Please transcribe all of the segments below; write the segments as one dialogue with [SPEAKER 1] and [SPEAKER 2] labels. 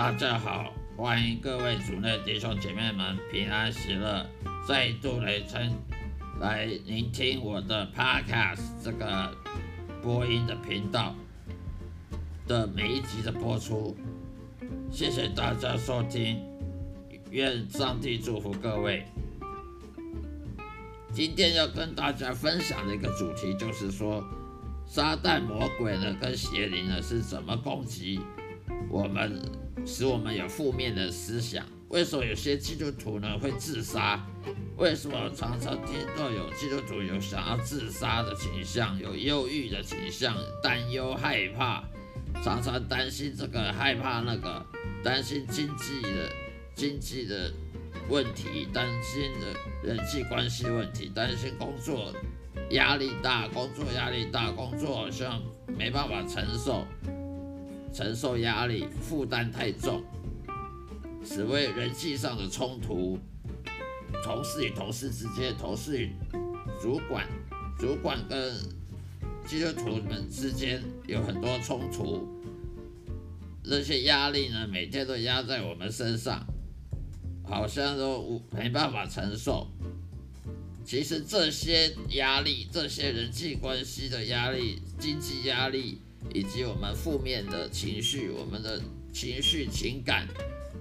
[SPEAKER 1] 大家好，欢迎各位主内弟兄姐妹们平安喜乐，再度来参来聆听我的 Podcast 这个播音的频道的每一集的播出。谢谢大家收听，愿上帝祝福各位。今天要跟大家分享的一个主题就是说，撒旦魔鬼呢跟邪灵呢是怎么攻击我们，使我们有负面的思想。为什么有些基督徒呢会自杀？为什么常常听到有基督徒有想要自杀的倾向，有忧郁的倾向，担忧、害怕，常常担心这个，害怕那个，担心经济的经济的。问题，担心的人际关系问题，担心工作压力大，工作压力大，工作好像没办法承受，承受压力负担太重，只为人际上的冲突，同事与同事之间，同事与主管，主管跟基督徒们之间有很多冲突，这些压力呢，每天都压在我们身上。好像都无没办法承受。其实这些压力、这些人际关系的压力、经济压力，以及我们负面的情绪、我们的情绪情感，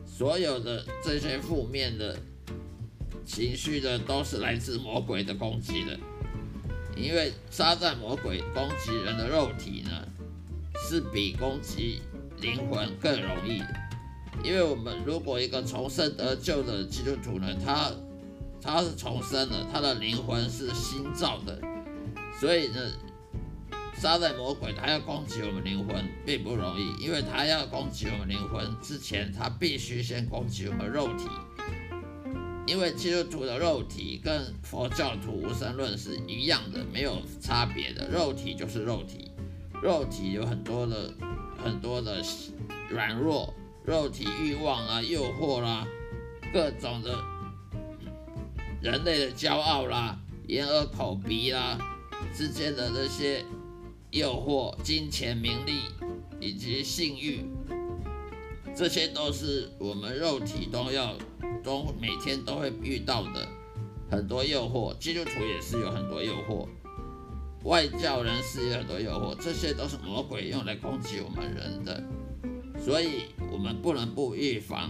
[SPEAKER 1] 所有的这些负面的情绪的，都是来自魔鬼的攻击的。因为杀在魔鬼攻击人的肉体呢，是比攻击灵魂更容易的。因为我们如果一个重生得救的基督徒呢，他他是重生的，他的灵魂是新造的，所以呢，撒旦魔鬼他要攻击我们灵魂并不容易，因为他要攻击我们灵魂之前，他必须先攻击我们肉体，因为基督徒的肉体跟佛教徒无神论是一样的，没有差别的，肉体就是肉体，肉体有很多的很多的软弱。肉体欲望啊，诱惑啦，各种的人类的骄傲啦，眼耳口鼻啦之间的这些诱惑，金钱、名利以及性欲，这些都是我们肉体都要都每天都会遇到的很多诱惑。基督徒也是有很多诱惑，外教人士有很多诱惑，这些都是魔鬼用来攻击我们人的。所以，我们不能不预防。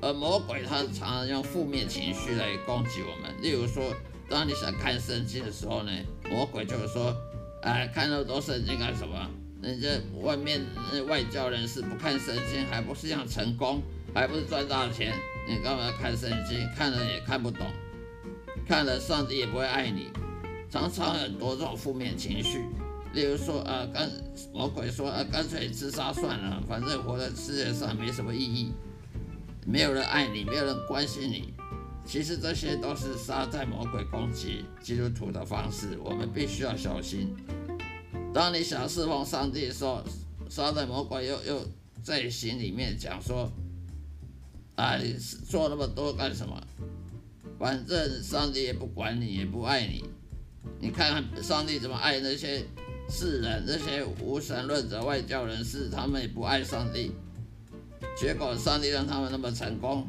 [SPEAKER 1] 而魔鬼他常常用负面情绪来攻击我们。例如说，当你想看圣经的时候呢，魔鬼就是说：“哎，看那么多圣经干什么？人家外面那外教人士不看圣经，还不是一样成功，还不是赚大钱？你干嘛看圣经？看了也看不懂，看了上帝也不会爱你。常常很多这种负面情绪。”例如说，呃，干魔鬼说，呃，干脆自杀算了，反正活在世界上没什么意义，没有人爱你，没有人关心你。其实这些都是撒旦魔鬼攻击基督徒的方式，我们必须要小心。当你想释放上帝的时候，撒旦魔鬼又又在心里面讲说，啊，你做那么多干什么？反正上帝也不管你，也不爱你。你看看上帝怎么爱那些。世人那些无神论者、外教人士，他们也不爱上帝，结果上帝让他们那么成功。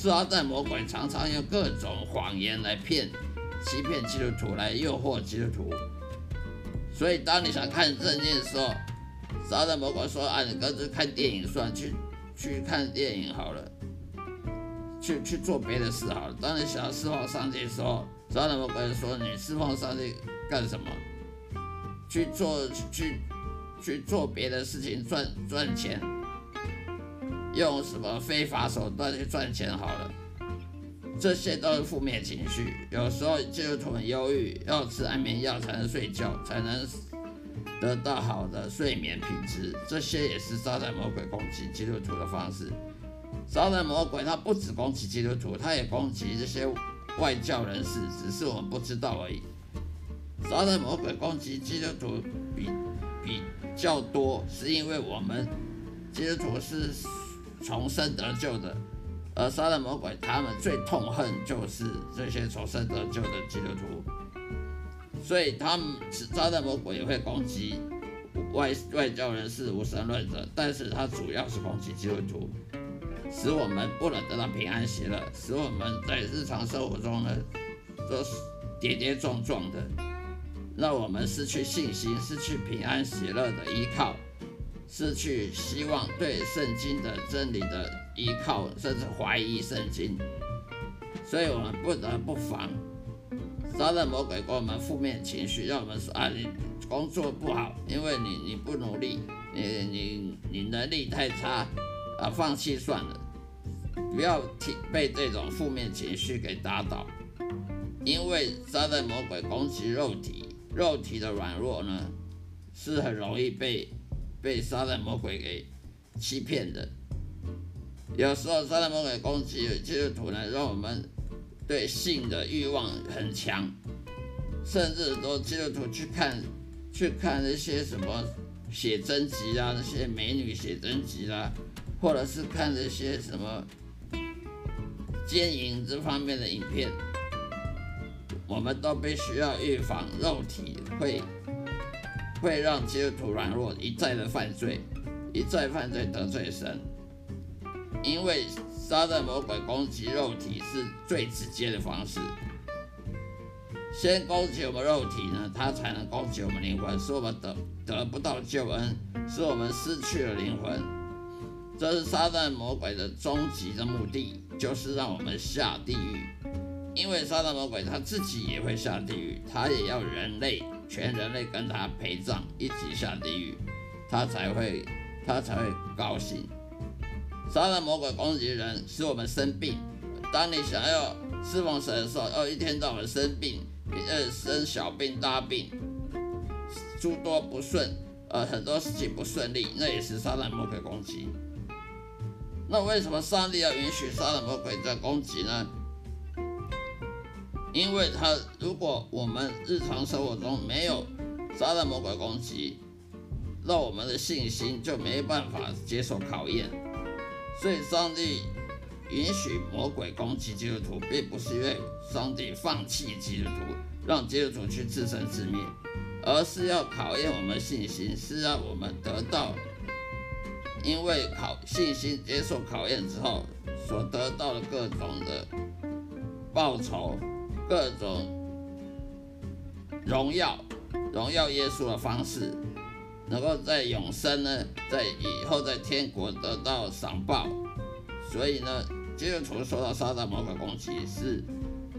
[SPEAKER 1] 撒旦魔鬼常常用各种谎言来骗、欺骗基督徒，来诱惑基督徒。所以，当你想看正经的时候，撒旦魔鬼说：“啊，你干脆看电影算，去去看电影好了，去去做别的事好了。”当你想要释放上帝的时候，撒旦魔鬼说：“你释放上帝。”干什么？去做去去做别的事情赚赚钱，用什么非法手段去赚钱好了，这些都是负面情绪。有时候基督徒很忧郁，要吃安眠药才能睡觉，才能得到好的睡眠品质。这些也是撒旦魔鬼攻击基督徒的方式。撒旦魔鬼他不止攻击基督徒，他也攻击这些外教人士，只是我们不知道而已。撒旦魔鬼攻击基督徒比比较多，是因为我们基督徒是重生得救的，而撒旦魔鬼他们最痛恨就是这些重生得救的基督徒，所以他们撒旦魔鬼也会攻击外外教人士、无神论者，但是他主要是攻击基督徒，使我们不能得到平安喜乐，使我们在日常生活中呢都是跌跌撞撞的，让我们失去信心，失去平安喜乐的依靠，失去希望对圣经的真理的依靠，甚至怀疑圣经，所以我们不得不防。杀人魔鬼给我们负面情绪，让我们说啊，你工作不好，因为你你不努力，你你你能力太差，啊，放弃算了，不要听被这种负面情绪给打倒，因为杀人魔鬼攻击肉体，肉体的软弱呢，是很容易被被杀人魔鬼给欺骗的。有时候杀人魔鬼攻击基督徒呢，让我们。对性的欲望很强，甚至都基督徒去看去看那些什么写真集啊，那些美女写真集啦，或者是看那些什么奸淫这方面的影片，我们都必须要预防肉体会会让基督徒软弱，一再的犯罪，一再犯罪得罪神，因为。杀人魔鬼攻击肉体是最直接的方式，先攻击我们肉体呢，他才能攻击我们灵魂，使我们得得不到救恩，使我们失去了灵魂。这是撒旦魔鬼的终极的目的，就是让我们下地狱。因为撒旦魔鬼他自己也会下地狱，他也要人类全人类跟他陪葬，一起下地狱，他才会他才会高兴。杀人魔鬼攻击人，使我们生病。当你想要侍奉神的时候，哦，一天到晚生病，呃，生小病大病，诸多不顺，呃，很多事情不顺利，那也是杀人魔鬼攻击。那为什么上帝要允许杀人魔鬼在攻击呢？因为他如果我们日常生活中没有杀人魔鬼攻击，那我们的信心就没办法接受考验。所以，上帝允许魔鬼攻击基督徒，并不是因为上帝放弃基督徒，让基督徒去自生自灭，而是要考验我们信心，是让我们得到，因为考信心接受考验之后所得到的各种的报酬，各种荣耀，荣耀耶稣的方式。能够在永生呢，在以后在天国得到赏报，所以呢，基督徒受到撒旦魔鬼攻击是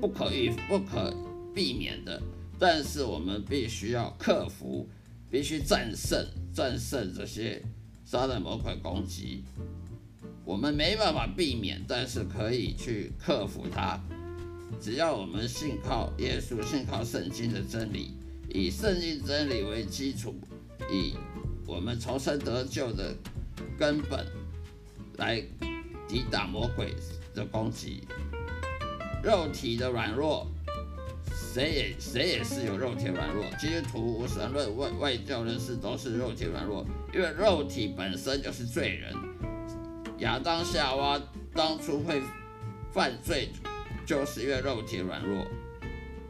[SPEAKER 1] 不可预不可避免的，但是我们必须要克服，必须战胜战胜这些撒旦魔鬼攻击。我们没办法避免，但是可以去克服它。只要我们信靠耶稣，信靠圣经的真理，以圣经真理为基础。以我们重生得救的根本来抵挡魔鬼的攻击。肉体的软弱，谁也谁也是有肉体软弱。基督徒、无神论、外外教人士都是肉体软弱，因为肉体本身就是罪人。亚当夏娃当初会犯罪，就是因为肉体软弱。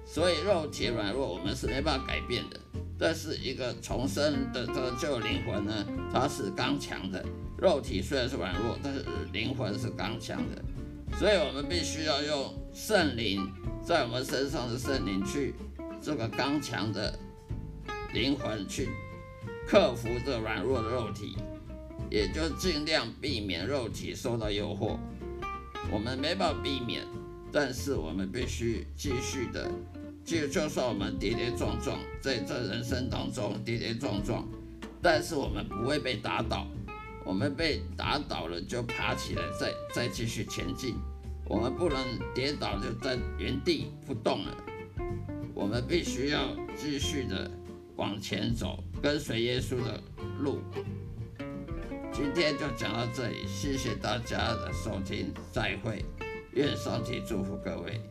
[SPEAKER 1] 所以肉体软弱，我们是没办法改变的。但是一个重生的得救灵魂呢，它是刚强的。肉体虽然是软弱，但是灵魂是刚强的。所以我们必须要用圣灵在我们身上的圣灵去这个刚强的灵魂去克服这软弱的肉体，也就尽量避免肉体受到诱惑。我们没办法避免，但是我们必须继续的。就就算我们跌跌撞撞，在这人生当中跌跌撞撞，但是我们不会被打倒。我们被打倒了就爬起来，再再继续前进。我们不能跌倒就在原地不动了。我们必须要继续的往前走，跟随耶稣的路。今天就讲到这里，谢谢大家的收听，再会，愿上帝祝福各位。